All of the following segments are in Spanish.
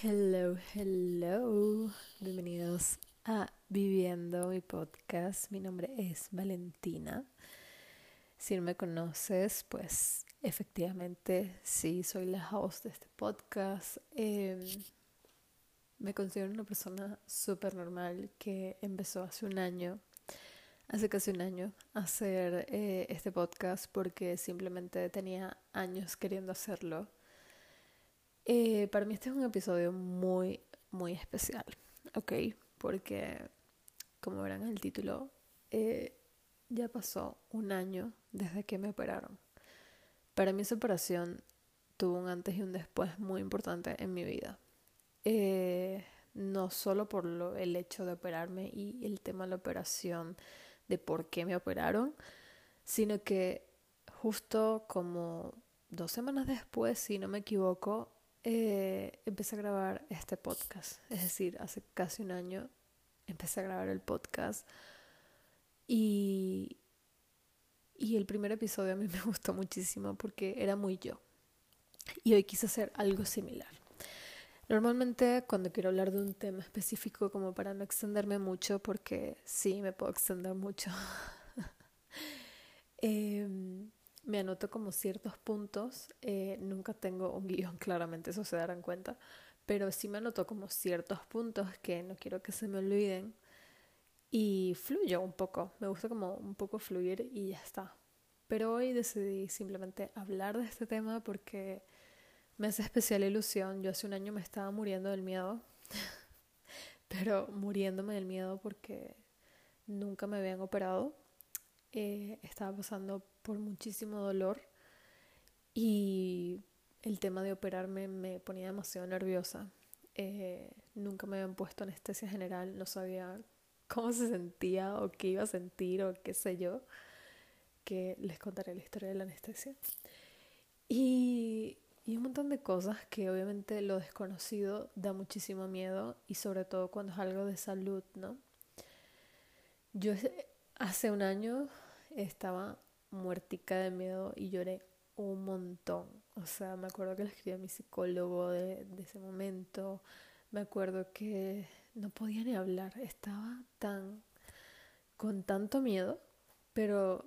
Hello, hello. Bienvenidos a Viviendo mi podcast. Mi nombre es Valentina. Si no me conoces, pues efectivamente sí, soy la host de este podcast. Em, me considero una persona súper normal que empezó hace un año, hace casi un año, a hacer eh, este podcast porque simplemente tenía años queriendo hacerlo eh, para mí este es un episodio muy, muy especial, ¿ok? Porque, como verán en el título, eh, ya pasó un año desde que me operaron. Para mí esa operación tuvo un antes y un después muy importante en mi vida. Eh, no solo por lo, el hecho de operarme y el tema de la operación, de por qué me operaron, sino que justo como dos semanas después, si no me equivoco, eh, empecé a grabar este podcast. Es decir, hace casi un año empecé a grabar el podcast. Y, y el primer episodio a mí me gustó muchísimo porque era muy yo. Y hoy quise hacer algo similar. Normalmente cuando quiero hablar de un tema específico, como para no extenderme mucho, porque sí, me puedo extender mucho, eh, me anoto como ciertos puntos. Eh, nunca tengo un guion, claramente, eso se darán cuenta. Pero sí me anoto como ciertos puntos que no quiero que se me olviden. Y fluyo un poco. Me gusta como un poco fluir y ya está. Pero hoy decidí simplemente hablar de este tema porque me hace especial ilusión. Yo hace un año me estaba muriendo del miedo. pero muriéndome del miedo porque nunca me habían operado. Eh, estaba pasando por muchísimo dolor y el tema de operarme me ponía demasiado nerviosa. Eh, nunca me habían puesto anestesia general, no sabía cómo se sentía o qué iba a sentir o qué sé yo, que les contaré la historia de la anestesia. Y, y un montón de cosas que obviamente lo desconocido da muchísimo miedo y sobre todo cuando es algo de salud, ¿no? Yo hace un año estaba muertica de miedo y lloré un montón. O sea, me acuerdo que le escribí a mi psicólogo de, ese momento. Me acuerdo que no podía ni hablar. Estaba tan con tanto miedo, pero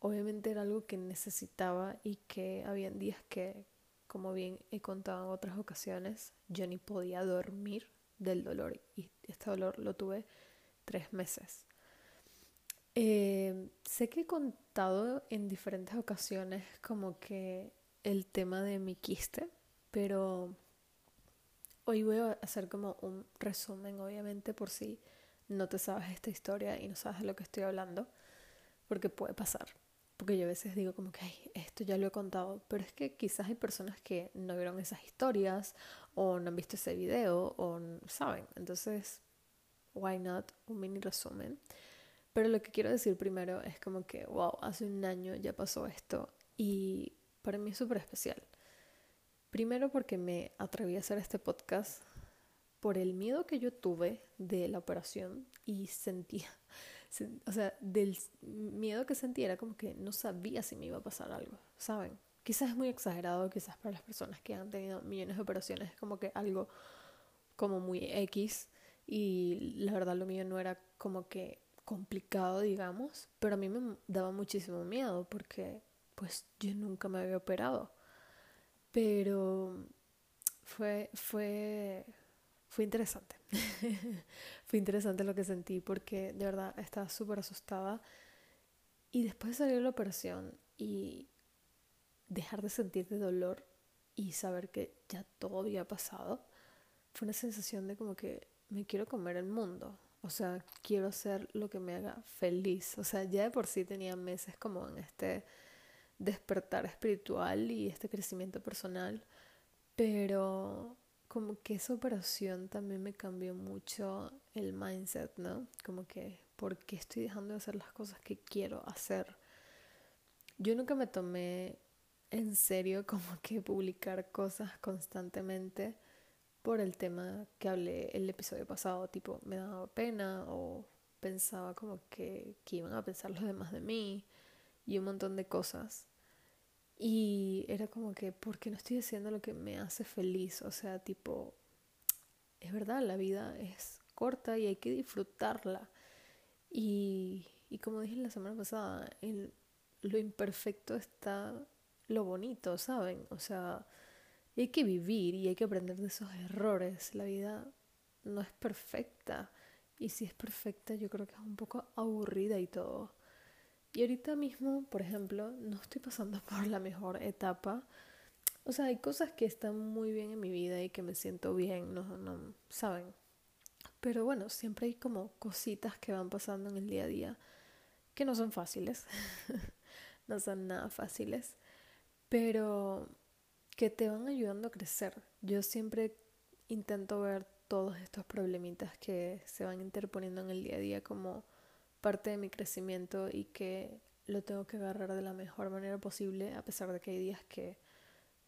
obviamente era algo que necesitaba y que habían días que, como bien he contado en otras ocasiones, yo ni podía dormir del dolor y este dolor lo tuve tres meses. Eh, sé que he contado en diferentes ocasiones como que el tema de mi quiste, pero hoy voy a hacer como un resumen, obviamente, por si no te sabes esta historia y no sabes de lo que estoy hablando, porque puede pasar. Porque yo a veces digo como que esto ya lo he contado, pero es que quizás hay personas que no vieron esas historias o no han visto ese video o no saben. Entonces, why not un mini resumen. Pero lo que quiero decir primero es como que, wow, hace un año ya pasó esto y para mí es súper especial. Primero porque me atreví a hacer este podcast por el miedo que yo tuve de la operación y sentía, o sea, del miedo que sentía era como que no sabía si me iba a pasar algo, ¿saben? Quizás es muy exagerado, quizás para las personas que han tenido millones de operaciones es como que algo como muy X y la verdad lo mío no era como que complicado, digamos, pero a mí me daba muchísimo miedo porque pues yo nunca me había operado. Pero fue fue fue interesante. fue interesante lo que sentí porque de verdad estaba súper asustada y después de salir de la operación y dejar de sentir de dolor y saber que ya todo había pasado, fue una sensación de como que me quiero comer el mundo. O sea, quiero hacer lo que me haga feliz. O sea, ya de por sí tenía meses como en este despertar espiritual y este crecimiento personal, pero como que esa operación también me cambió mucho el mindset, ¿no? Como que, ¿por qué estoy dejando de hacer las cosas que quiero hacer? Yo nunca me tomé en serio como que publicar cosas constantemente por el tema que hablé el episodio pasado, tipo me daba pena o pensaba como que, que iban a pensar los demás de mí y un montón de cosas. Y era como que, ¿por qué no estoy haciendo lo que me hace feliz? O sea, tipo, es verdad, la vida es corta y hay que disfrutarla. Y, y como dije la semana pasada, en lo imperfecto está lo bonito, ¿saben? O sea, hay que vivir y hay que aprender de esos errores. La vida no es perfecta. Y si es perfecta, yo creo que es un poco aburrida y todo. Y ahorita mismo, por ejemplo, no estoy pasando por la mejor etapa. O sea, hay cosas que están muy bien en mi vida y que me siento bien, no, no, ¿saben? Pero bueno, siempre hay como cositas que van pasando en el día a día que no son fáciles. no son nada fáciles. Pero que te van ayudando a crecer. Yo siempre intento ver todos estos problemitas que se van interponiendo en el día a día como parte de mi crecimiento y que lo tengo que agarrar de la mejor manera posible a pesar de que hay días que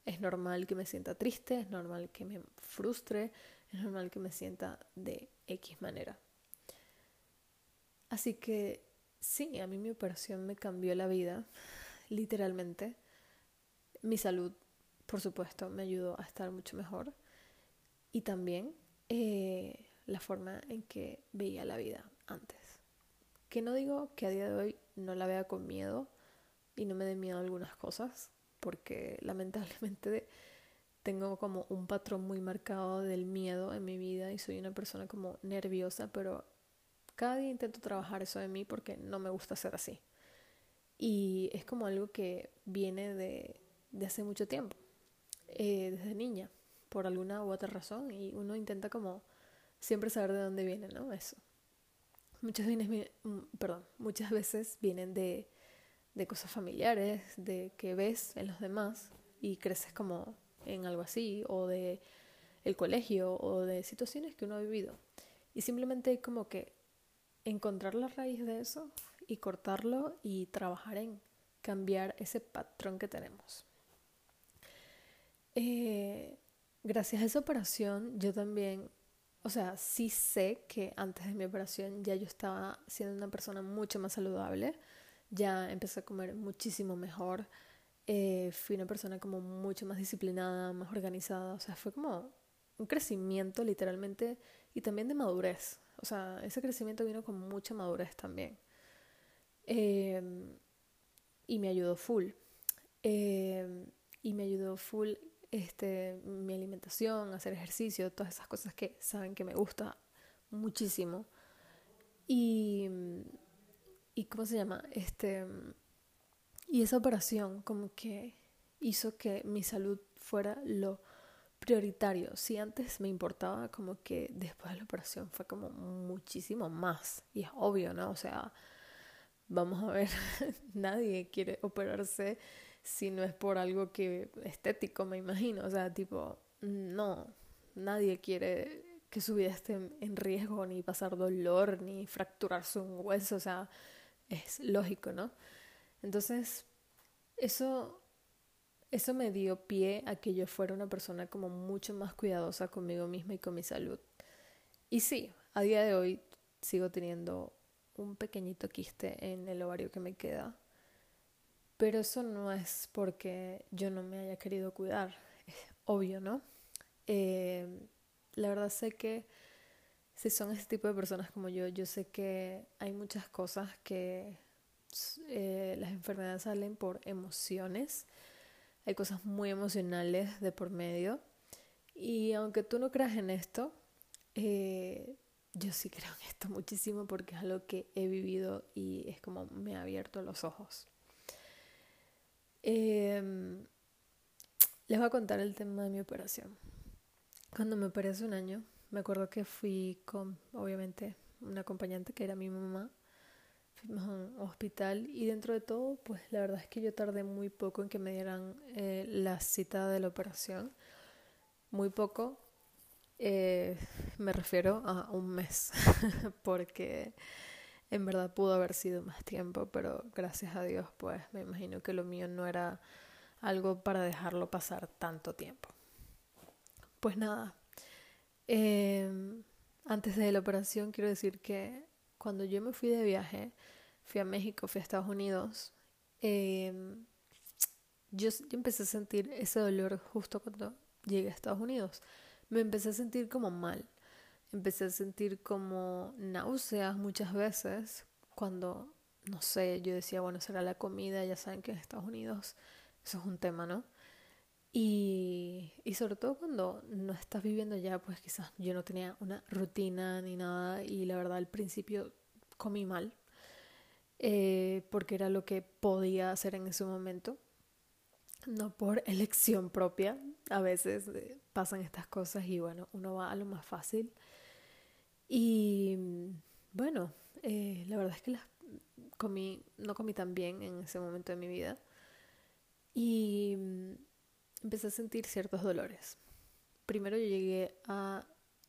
es normal que me sienta triste, es normal que me frustre, es normal que me sienta de X manera. Así que sí, a mí mi operación me cambió la vida, literalmente. Mi salud, por supuesto, me ayudó a estar mucho mejor. Y también eh, la forma en que veía la vida antes. Que no digo que a día de hoy no la vea con miedo y no me dé miedo algunas cosas, porque lamentablemente tengo como un patrón muy marcado del miedo en mi vida y soy una persona como nerviosa, pero cada día intento trabajar eso de mí porque no me gusta ser así. Y es como algo que viene de, de hace mucho tiempo, eh, desde niña, por alguna u otra razón, y uno intenta como siempre saber de dónde viene, ¿no? Eso muchas, mm, perdón, muchas veces vienen de, de cosas familiares, de que ves en los demás y creces como en algo así, o de el colegio, o de situaciones que uno ha vivido. Y simplemente como que encontrar la raíz de eso y cortarlo y trabajar en cambiar ese patrón que tenemos. Eh, gracias a esa operación yo también o sea, sí sé que antes de mi operación ya yo estaba siendo una persona mucho más saludable, ya empecé a comer muchísimo mejor, eh, fui una persona como mucho más disciplinada, más organizada, o sea, fue como un crecimiento literalmente y también de madurez, o sea, ese crecimiento vino con mucha madurez también. Em, y me ayudó full. Em, y me ayudó full este, mi alimentación, hacer ejercicio, todas esas cosas que saben que me gusta muchísimo. Y, y ¿cómo se llama? Este, y esa operación como que hizo que mi salud fuera lo prioritario. Si antes me importaba, como que después de la operación fue como muchísimo más. Y es obvio, ¿no? O sea, vamos a ver, nadie quiere operarse si no es por algo que estético, me imagino. O sea, tipo, no, nadie quiere que su vida esté en riesgo, ni pasar dolor, ni fracturarse un hueso, o sea, es lógico, ¿no? Entonces, eso, eso me dio pie a que yo fuera una persona como mucho más cuidadosa conmigo misma y con mi salud. Y sí, a día de hoy sigo teniendo un pequeñito quiste en el ovario que me queda, pero eso no es porque yo no me haya querido cuidar, es obvio, ¿no? Eh, la verdad sé que si son ese tipo de personas como yo, yo sé que hay muchas cosas que eh, las enfermedades salen por emociones, hay cosas muy emocionales de por medio. Y aunque tú no creas en esto, eh, yo sí creo en esto muchísimo porque es algo que he vivido y es como me ha abierto los ojos. Em, les voy a contar el tema de mi operación. Cuando me operé hace un año, me acuerdo que fui con, obviamente, una acompañante que era mi mamá. Fuimos a un hospital y dentro de todo, pues la verdad es que yo tardé muy poco en que me dieran eh, la cita de la operación. Muy poco. Eh, me refiero a un mes, porque en verdad pudo haber sido más tiempo, pero gracias a Dios, pues me imagino que lo mío no era algo para dejarlo pasar tanto tiempo. Pues nada, em, antes de la operación quiero decir que cuando yo me fui de viaje, fui a México, fui a Estados Unidos, yo, yo empecé a sentir ese dolor justo cuando llegué a Estados Unidos. Me empecé a sentir como mal empecé a sentir como náuseas muchas veces cuando, no sé, yo decía, bueno, será la comida, ya saben que en Estados Unidos eso es un tema, ¿no? Y, y sobre todo cuando no estás viviendo ya, pues quizás yo no tenía una rutina ni nada y la verdad al principio comí mal eh, porque era lo que podía hacer en ese momento, no por elección propia. A veces eh, pasan estas cosas y bueno, uno va a lo más fácil. Y bueno, eh, la verdad es que las comí, no comí tan bien en ese momento de mi vida. Y mm, empecé a sentir ciertos dolores. Primero yo llegué a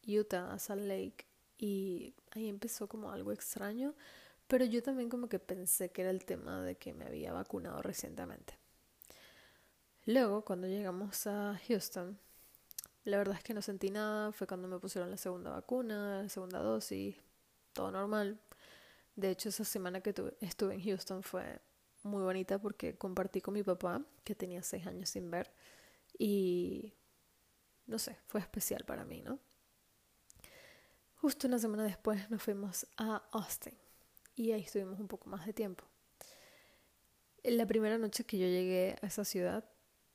Utah, a Salt Lake, y ahí empezó como algo extraño pero yo también como que pensé que era el tema de que me había vacunado recientemente. Luego, cuando llegamos a Houston, la verdad es que no sentí nada. Fue cuando me pusieron la segunda vacuna, la segunda dosis, todo normal. De hecho, esa semana que estuve en Houston fue muy bonita porque compartí con mi papá, que tenía seis años sin ver, y no sé, fue especial para mí, ¿no? Justo una semana después nos fuimos a Austin y ahí estuvimos un poco más de tiempo. La primera noche que yo llegué a esa ciudad,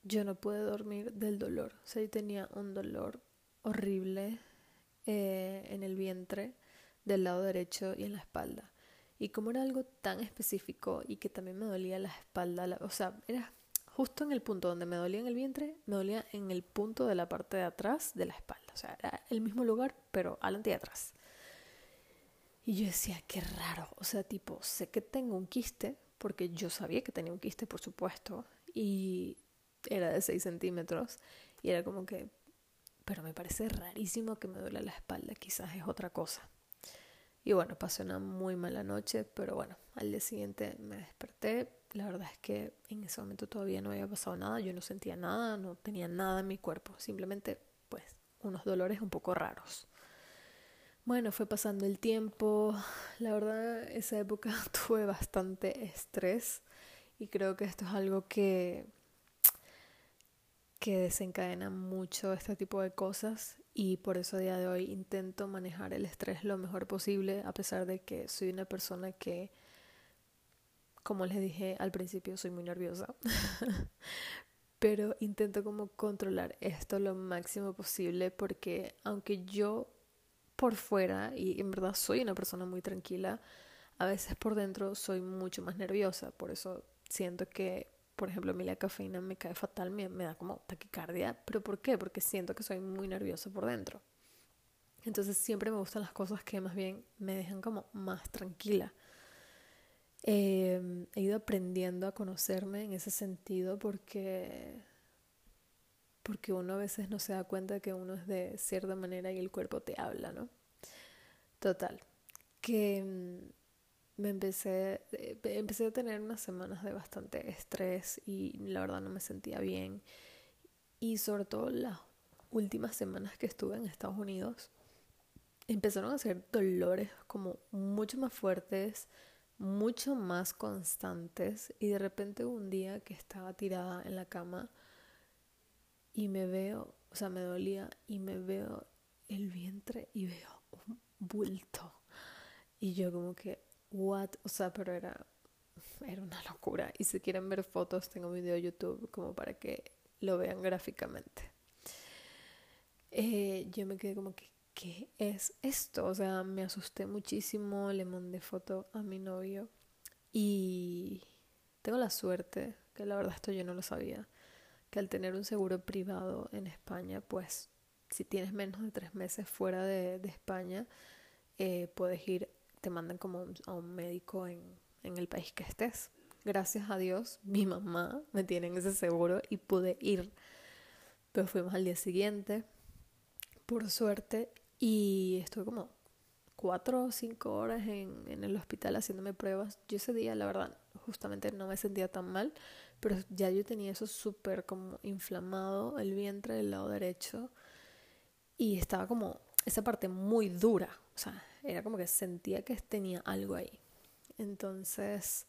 yo no pude dormir del dolor. O sea, yo tenía un dolor horrible eh, en el vientre, del lado derecho y en la espalda. Y como era algo tan específico y que también me dolía la espalda, o sea, era justo en el punto donde me dolía en el vientre, me dolía en el punto de la parte de atrás de la espalda. O sea, era el mismo lugar, pero adelante y atrás. Y yo decía, qué raro. O sea, tipo, sé que tengo un quiste, porque yo sabía que tenía un quiste, por supuesto, y era de 6 centímetros. Y era como que, pero me parece rarísimo que me duele la espalda, quizás es otra cosa. Y bueno, pasé una muy mala noche, pero bueno, al día siguiente me desperté. La verdad es que en ese momento todavía no había pasado nada, yo no sentía nada, no tenía nada en mi cuerpo, simplemente pues unos dolores un poco raros. Bueno, fue pasando el tiempo. La verdad, esa época tuve bastante estrés y creo que esto es algo que que desencadena mucho este tipo de cosas y por eso a día de hoy intento manejar el estrés lo mejor posible a pesar de que soy una persona que como les dije al principio soy muy nerviosa pero intento como controlar esto lo máximo posible porque aunque yo por fuera y en verdad soy una persona muy tranquila, a veces por dentro soy mucho más nerviosa. Por eso siento que, por ejemplo, a mí la cafeína me cae fatal, me, me da como taquicardia. ¿Pero por qué? Porque siento que soy muy nerviosa por dentro. Entonces siempre me gustan las cosas que más bien me dejan como más tranquila. Eh, he ido aprendiendo a conocerme en ese sentido porque porque uno a veces no se da cuenta que uno es de cierta manera y el cuerpo te habla, ¿no? Total, que mm, me empecé, eh, empecé a tener unas semanas de bastante estrés y la verdad no me sentía bien. Y sobre todo las últimas semanas que estuve en Estados Unidos, empezaron a ser dolores como mucho más fuertes, mucho más constantes y de repente un día que estaba tirada en la cama y me veo, o sea, me dolía y me veo el vientre y veo un bulto. Y yo como que, what? O sea, pero era, era una locura. Y si quieren ver fotos, tengo un video de YouTube como para que lo vean gráficamente. Eh, yo me quedé como que, ¿qué es esto? O sea, me asusté muchísimo, le mandé foto a mi novio y tengo la suerte, que la verdad esto yo no lo sabía, que al tener un seguro privado en España, pues si tienes menos de tres meses fuera de, España, eh, puedes ir, te mandan como a un médico en, en el país que estés. Gracias a Dios, mi mamá me tiene en ese seguro y pude ir. Pero fuimos al día siguiente, por suerte, y estuve como cuatro o cinco horas en, en el hospital haciéndome pruebas. Yo ese día, la verdad, justamente no me sentía tan mal, pero ya yo tenía eso súper como inflamado el vientre del lado derecho y estaba como esa parte muy dura, o sea, era como que sentía que tenía algo ahí. Entonces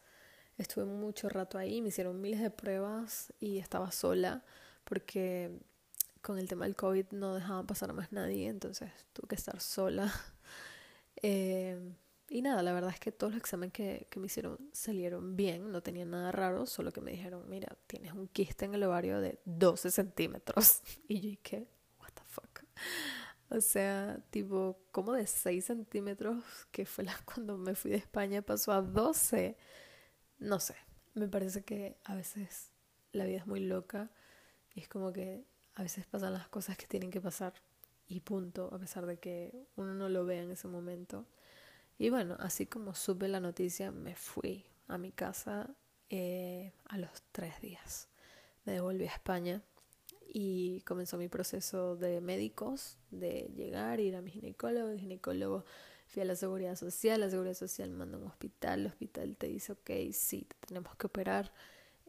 estuve mucho rato ahí, me hicieron miles de pruebas y estaba sola porque con el tema del COVID no dejaban pasar a más nadie, entonces tuve que estar sola. Eh, y nada, la verdad es que todos los exámenes que, que, me hicieron salieron bien, no tenían nada raro, solo que me dijeron, mira, tienes un quiste en el ovario de 12 centímetros. Y yo dije, what the fuck. O sea, tipo, como de 6 centímetros, que fue la, cuando me fui de España, pasó a 12. No sé, me parece que a veces la vida es muy loca y es como que a veces pasan las cosas que tienen que pasar y punto, a pesar de que uno no lo vea en ese momento. Y bueno, así como supe la noticia, me fui a mi casa eh, a los tres días. Me devolví a España y comenzó mi proceso de médicos, de llegar, ir a mi ginecólogo, el ginecólogo fui a la seguridad social, la seguridad social manda a un hospital, el hospital te dice, ok, sí, te tenemos que operar.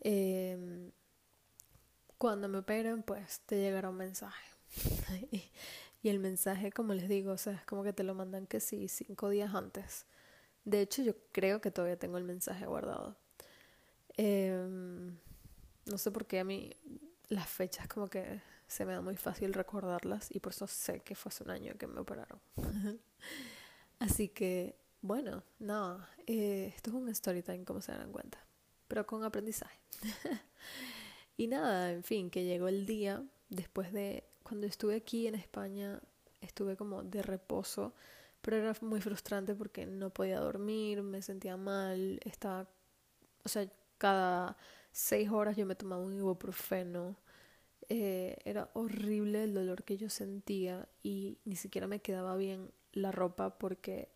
Em, cuando me operen, pues te llegará un mensaje. y el mensaje, como les digo, o sea, es como que te lo mandan que sí, cinco días antes. De hecho, yo creo que todavía tengo el mensaje guardado. Em, no sé por qué a mí las fechas como que se me da muy fácil recordarlas y por eso sé que fue hace un año que me operaron. Así que, bueno, no, eh, esto es un story time, como se dan cuenta, pero con aprendizaje. y nada, en fin, que llegó el día después de cuando estuve aquí en España, estuve como de reposo, pero era muy frustrante porque no podía dormir, me sentía mal, estaba, o sea, cada seis horas yo me tomaba un ibuprofeno. Eh, era horrible el dolor que yo sentía y ni siquiera me quedaba bien la ropa porque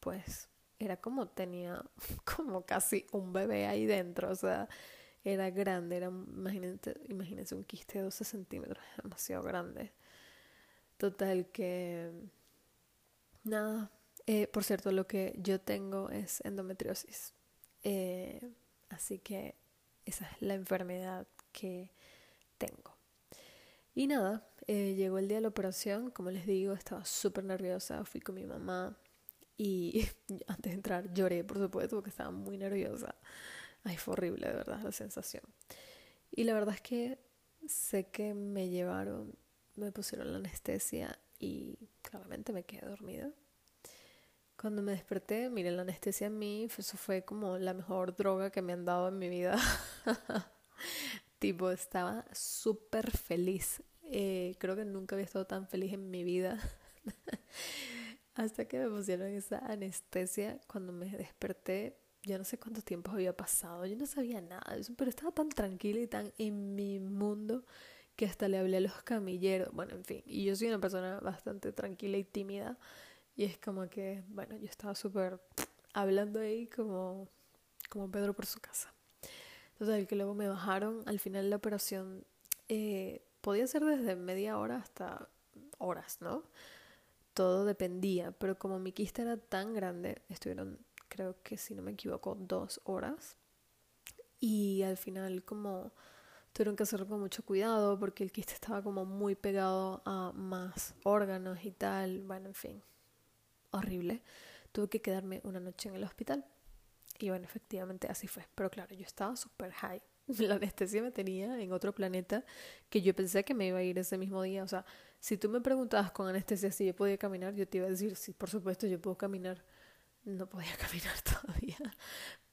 pues era como tenía como casi un bebé ahí dentro, o sea, era grande, era, imagínate, imagínense un quiste de 12 centímetros, demasiado grande. Total que, nada, eh, por cierto, lo que yo tengo es endometriosis, eh, así que esa es la enfermedad que tengo. Y nada, eh, llegó el día de la operación, como les digo, estaba súper nerviosa, fui con mi mamá y antes de entrar lloré, por supuesto, porque estaba muy nerviosa. Ay, fue horrible, de verdad, la sensación. Y la verdad es que sé que me llevaron, me pusieron la anestesia y claramente me quedé dormida. Cuando me desperté, miré la anestesia en mí, eso fue como la mejor droga que me han dado en mi vida. tipo, estaba súper feliz. Eh, creo que nunca había estado tan feliz en mi vida. Hasta que me pusieron esa anestesia, cuando me desperté, yo no sé cuánto tiempo había pasado, yo no sabía nada pero estaba tan tranquila y tan en mi mundo que hasta le hablé a los camilleros. Bueno, en fin, y yo soy una persona bastante tranquila y tímida. Y es como que, bueno, yo estaba súper hablando ahí como, como Pedro por su casa. Entonces, el que luego me bajaron, al final la operación eh, podía ser desde media hora hasta horas, ¿no? Todo dependía, pero como mi quista era tan grande, estuvieron, creo que si no me equivoco, dos horas. Y al final como tuvieron que hacerlo con mucho cuidado porque el quiste estaba como muy pegado a más órganos y tal. Bueno, en fin, horrible. Tuve que quedarme una noche en el hospital. Y bueno, efectivamente así fue. Pero claro, yo estaba súper high. La anestesia me tenía en otro planeta que yo pensé que me iba a ir ese mismo día. O sea, si tú me preguntabas con anestesia si yo podía caminar, yo te iba a decir, sí, por supuesto, yo puedo caminar. No podía caminar todavía.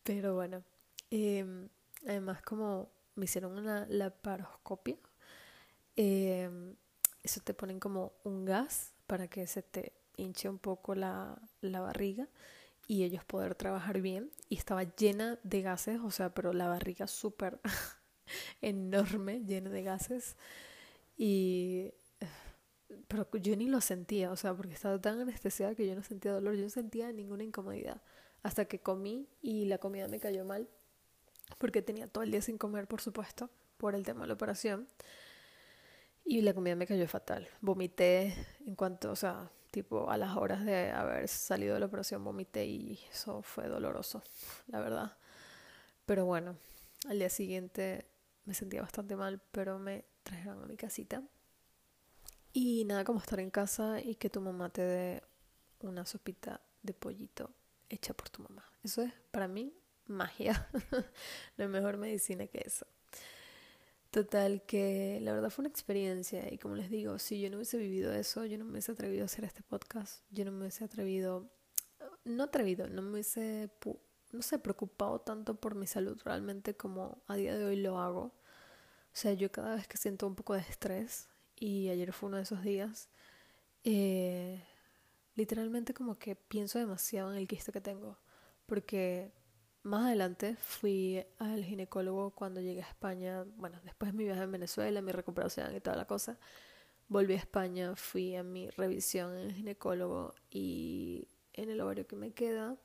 Pero bueno, em, además como me hicieron una laparoscopia, em, eso te ponen como un gas para que se te hinche un poco la, la barriga y ellos poder trabajar bien. Y estaba llena de gases, o sea, pero la barriga súper enorme, llena de gases. Y. Pero yo ni lo sentía, o sea, porque estaba tan anestesiada que yo no sentía dolor, yo no sentía ninguna incomodidad. Hasta que comí y la comida me cayó mal, porque tenía todo el día sin comer, por supuesto, por el tema de la operación. Y la comida me cayó fatal. Vomité en cuanto, o sea, tipo a las horas de haber salido de la operación vomité y eso fue doloroso, la verdad. Pero bueno, al día siguiente me sentía bastante mal, pero me trajeron a mi casita. Y nada como estar en casa y que tu mamá te dé una sopita de pollito hecha por tu mamá. Eso es para mí magia. no hay mejor medicina que eso. Total, que la verdad fue una experiencia y como les digo, si yo no hubiese vivido eso, yo no me hubiese atrevido a hacer este podcast, yo no me hubiese atrevido, no atrevido, no me hubiese, no sé, preocupado tanto por mi salud realmente como a día de hoy lo hago. O sea, yo cada vez que siento un poco de estrés, y ayer fue uno de esos días, eh, literalmente como que pienso demasiado en el quiste que tengo, porque más adelante fui al ginecólogo cuando llegué a España, bueno, después de mi viaje en Venezuela, mi recuperación y toda la cosa. Volví a España, fui a mi revisión en el ginecólogo y en el ovario que me queda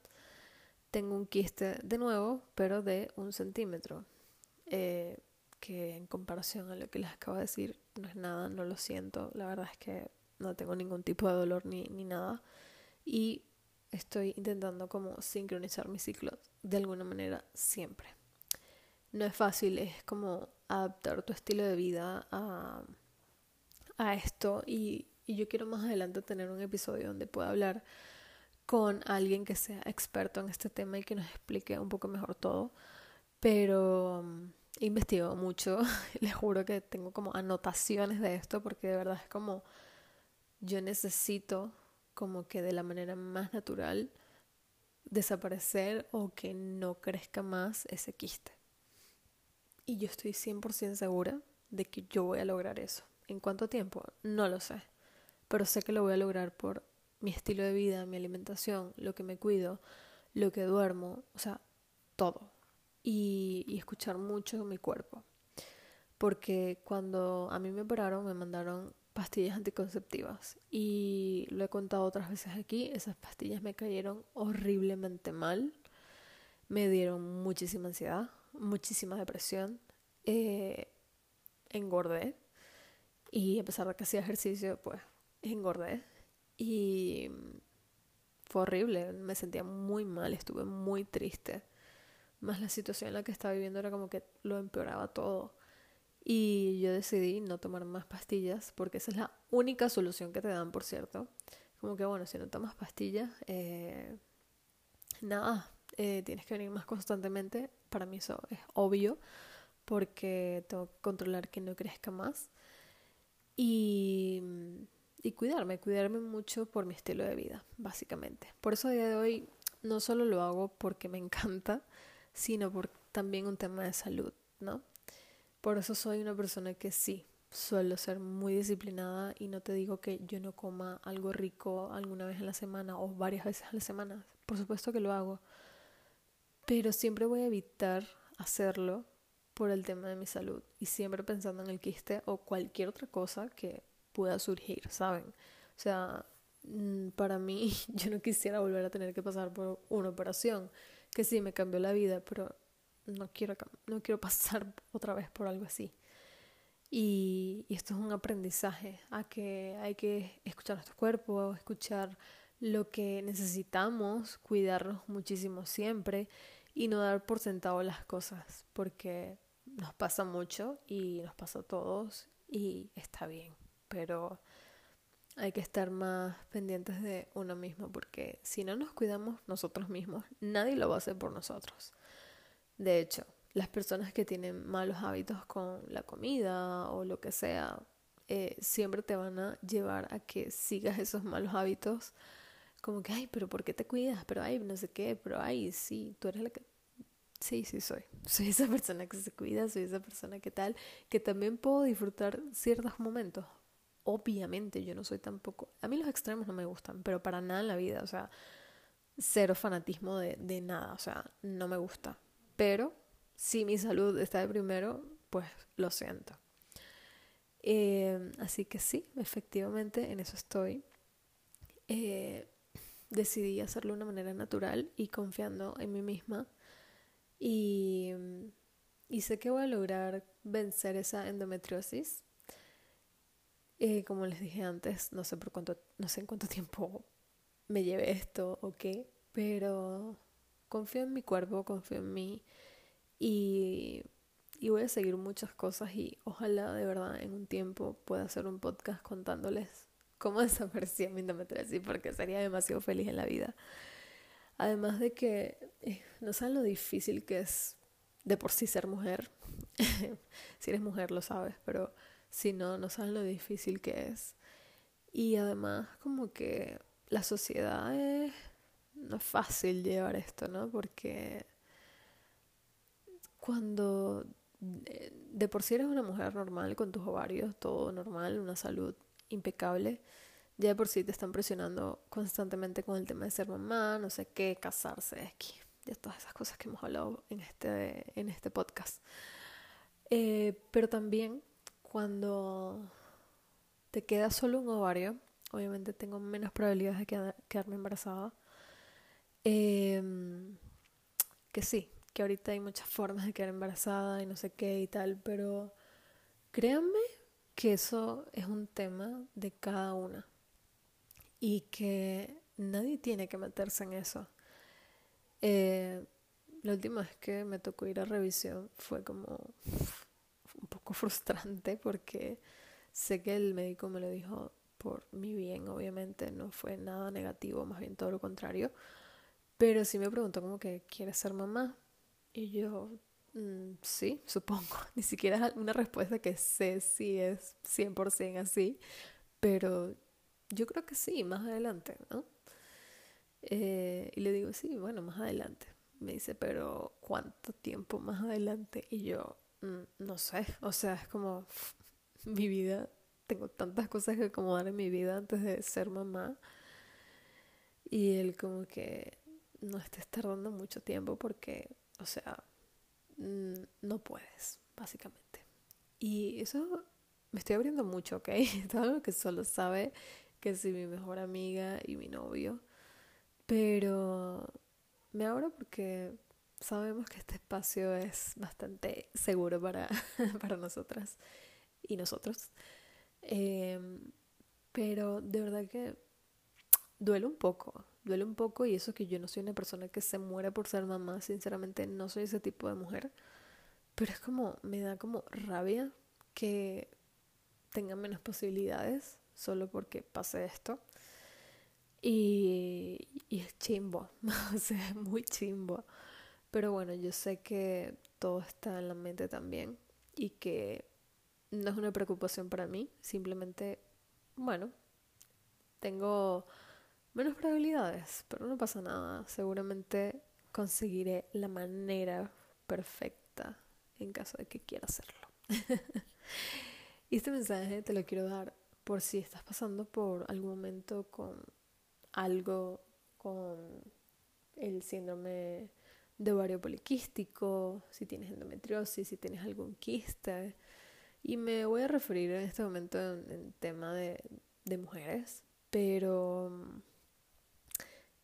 tengo un quiste de nuevo, pero de un centímetro. Eh, que en comparación a lo que les acabo de decir no es nada, no lo siento. La verdad es que no tengo ningún tipo de dolor ni, ni nada. Y estoy intentando como sincronizar mi ciclo de alguna manera siempre. No es fácil, es como adaptar tu estilo de vida a, a esto y, y yo quiero más adelante tener un episodio donde pueda hablar con alguien que sea experto en este tema y que nos explique un poco mejor todo. Pero um, he investigado mucho, les juro que tengo como anotaciones de esto porque de verdad es como yo necesito como que de la manera más natural desaparecer o que no crezca más ese quiste. Y yo estoy 100% segura de que yo voy a lograr eso. ¿En cuánto tiempo? No lo sé. Pero sé que lo voy a lograr por mi estilo de vida, mi alimentación, lo que me cuido, lo que duermo, o sea, todo. Y, escuchar mucho mi cuerpo. Porque cuando a mí me operaron, me mandaron pastillas anticonceptivas. Y lo he contado otras veces aquí, esas pastillas me cayeron horriblemente mal. Me dieron muchísima ansiedad, muchísima depresión. Eh, engordé. Y a pesar de que hacía ejercicio, pues engordé. Y fue horrible, me sentía muy mal, estuve muy triste. Más la situación en la que estaba viviendo era como que lo empeoraba todo. Y yo decidí no tomar más pastillas porque esa es la única solución que te dan, por cierto. Como que bueno, si no tomas pastillas, eh, nada, eh, tienes que venir más constantemente. Para mí eso es obvio porque tengo que controlar que no crezca más. Y, cuidarme, cuidarme mucho por mi estilo de vida, básicamente. Por eso a día de hoy no solo lo hago porque me encanta, sino por también un tema de salud, ¿no? Por eso soy una persona que sí, suelo ser muy disciplinada y no te digo que yo no coma algo rico alguna vez en la semana o varias veces a la semana. Por supuesto que lo hago. Pero siempre voy a evitar hacerlo por el tema de mi salud y siempre pensando en el quiste o cualquier otra cosa que pueda surgir, ¿saben? O sea, mm, para mí yo no quisiera volver a tener que pasar por una operación que sí me cambió la vida, pero no quiero, no quiero pasar otra vez por algo así. Y, esto es un aprendizaje a que hay que escuchar nuestro cuerpo, escuchar lo que necesitamos, cuidarnos muchísimo siempre y no dar por sentado las cosas, porque nos pasa mucho y nos pasa a todos y está bien, pero hay que estar más pendientes de uno mismo, porque si no nos cuidamos nosotros mismos, nadie lo va a hacer por nosotros. De hecho, las personas que tienen malos hábitos con la comida o lo que sea, eh, siempre te van a llevar a que sigas esos malos hábitos. Como que, ay, pero ¿por qué te cuidas? Pero, ay, no sé qué, pero, ay, sí, tú eres la que... Sí, sí, soy. Soy esa persona que se cuida, soy esa persona que tal, que también puedo disfrutar ciertos momentos. Obviamente, yo no soy tampoco... A mí los extremos no me gustan, pero para nada en la vida, o sea, cero fanatismo de, de nada, o sea, no me gusta pero si mi salud está de primero, pues lo siento. Eh, así que sí, efectivamente en eso estoy. Eh, decidí hacerlo de una manera natural y confiando en mí misma. Y, y sé que voy a lograr vencer esa endometriosis. Eh, como les dije antes, no sé por cuánto, no sé en cuánto tiempo me lleve esto o qué, pero confío en mi cuerpo, confío en mí y, voy a seguir muchas cosas y ojalá de verdad en un tiempo pueda hacer un podcast contándoles cómo desaparecía mi endometriosis porque sería demasiado feliz en la vida. Además de que eh, no saben lo difícil que es de por sí ser mujer si eres mujer lo sabes, pero si no, no sabes lo difícil que es. Y además como que la sociedad es... No es fácil llevar esto, ¿no? Porque cuando de por sí eres una mujer normal con tus ovarios, todo normal, una salud impecable, ya de por sí te están presionando constantemente con el tema de ser mamá, no sé qué, casarse, aquí, ya todas esas cosas que hemos hablado en este, en este podcast. Eh, pero también cuando te queda solo un ovario, obviamente tengo menos probabilidades de quedarme embarazada. Em, que sí, que ahorita hay muchas formas de quedar embarazada y no sé qué y tal, pero créanme que eso es un tema de cada una y que nadie tiene que meterse en eso. Eh, la última vez que me tocó ir a revisión fue como un poco frustrante porque sé que el médico me lo dijo por mi bien, obviamente, no fue nada negativo, más bien todo lo contrario. Pero sí me preguntó como que, ¿quieres ser mamá? Y yo, mm, sí, supongo. Ni siquiera una respuesta que sé si es 100% así, pero yo creo que sí, más adelante, ¿no? Eh, y le digo, sí, bueno, más adelante. Me dice, pero ¿cuánto tiempo más adelante? Y yo, mm, no sé, o sea, es como mi vida, tengo tantas cosas que acomodar en mi vida antes de ser mamá. Y él como que no estés tardando mucho tiempo porque, o sea, mm, no puedes, básicamente. Y eso me estoy abriendo mucho, ¿ok? Es algo que solo sabe que soy mi mejor amiga y mi novio. Pero me abro porque sabemos que este espacio es bastante seguro para, para nosotras y nosotros. Em, pero de verdad que duele un poco, duele un poco y eso que yo no soy una persona que se muere por ser mamá, sinceramente no soy ese tipo de mujer. Pero es como, me da como rabia que tengan menos posibilidades solo porque pase esto. Y, y es chimbo, es muy chimbo. Pero bueno, yo sé que todo está en la mente también y que no es una preocupación para mí, simplemente, bueno, tengo menos probabilidades, pero no pasa nada, seguramente conseguiré la manera perfecta en caso de que quiera hacerlo. y este mensaje te lo quiero dar por si estás pasando por algún momento con algo, con el síndrome de ovario poliquístico, si tienes endometriosis, si tienes algún quiste. Y me voy a referir en este momento en, tema de, de mujeres, pero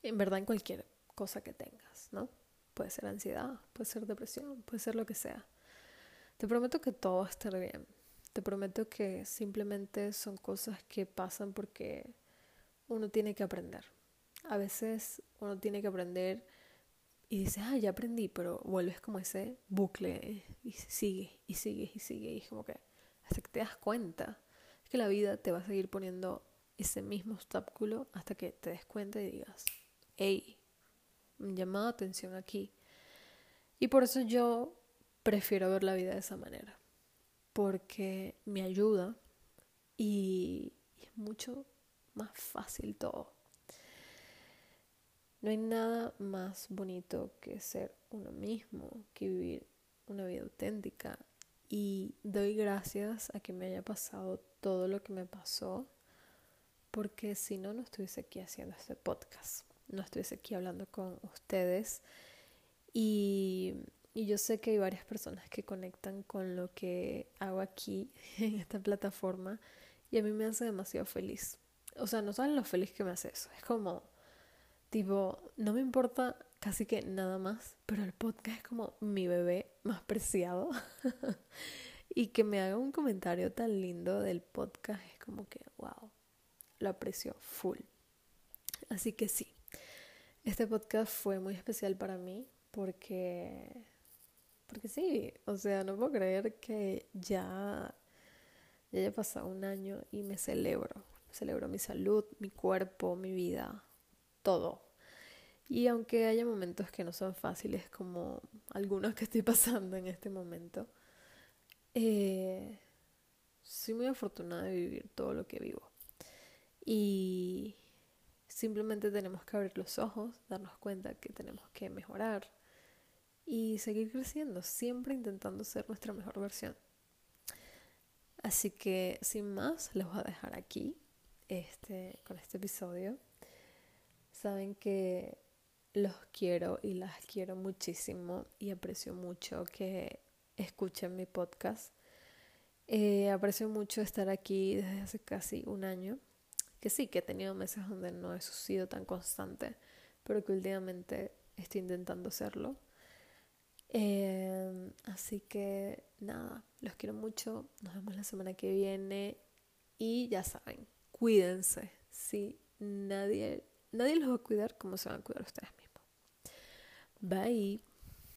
en verdad en cualquier cosa que tengas, ¿no? Puede ser ansiedad, puede ser depresión, puede ser lo que sea. Te prometo que todo va a estar bien. Te prometo que simplemente son cosas que pasan porque uno tiene que aprender. A veces uno tiene que aprender y dice, ah, ya aprendí, pero vuelves como ese bucle y sigue y sigue y sigue y como que hasta que te das cuenta que la vida te va a seguir poniendo ese mismo obstáculo hasta que te des cuenta y digas, hey, llamado atención aquí. Y por eso yo prefiero ver la vida de esa manera porque me ayuda y, es mucho más fácil todo. No hay nada más bonito que ser uno mismo, que vivir una vida auténtica. Y doy gracias a que me haya pasado todo lo que me pasó, porque si no, no estuviese aquí haciendo este podcast, no estuviese aquí hablando con ustedes. Y y yo sé que hay varias personas que conectan con lo que hago aquí en esta plataforma y a mí me hace demasiado feliz. O sea, no saben lo feliz que me hace eso. Es como, tipo, no me importa casi que nada más, pero el podcast es como mi bebé más preciado. y que me haga un comentario tan lindo del podcast es como que, wow, lo aprecio full. Así que sí, este podcast fue muy especial para mí porque porque sí, o sea, no puedo creer que ya, ya haya pasado un año y me celebro. Celebro mi salud, mi cuerpo, mi vida, todo. Y aunque haya momentos que no son fáciles como algunos que estoy pasando en este momento, eh, soy muy afortunada de vivir todo lo que vivo. Y simplemente tenemos que abrir los ojos, darnos cuenta que tenemos que mejorar y seguir creciendo, siempre intentando ser nuestra mejor versión. Así que sin más, les voy a dejar aquí este, con este episodio. Saben que los quiero y las quiero muchísimo y aprecio mucho que escuchen mi podcast. Eh, aprecio mucho estar aquí desde hace casi un año. Que sí, que he tenido meses donde no he sido tan constante, pero que últimamente estoy intentando hacerlo. Em, así que nada, los quiero mucho. Nos vemos la semana que viene. Y ya saben, cuídense. Sí, nadie, nadie los va a cuidar como se van a cuidar ustedes mismos. Bye.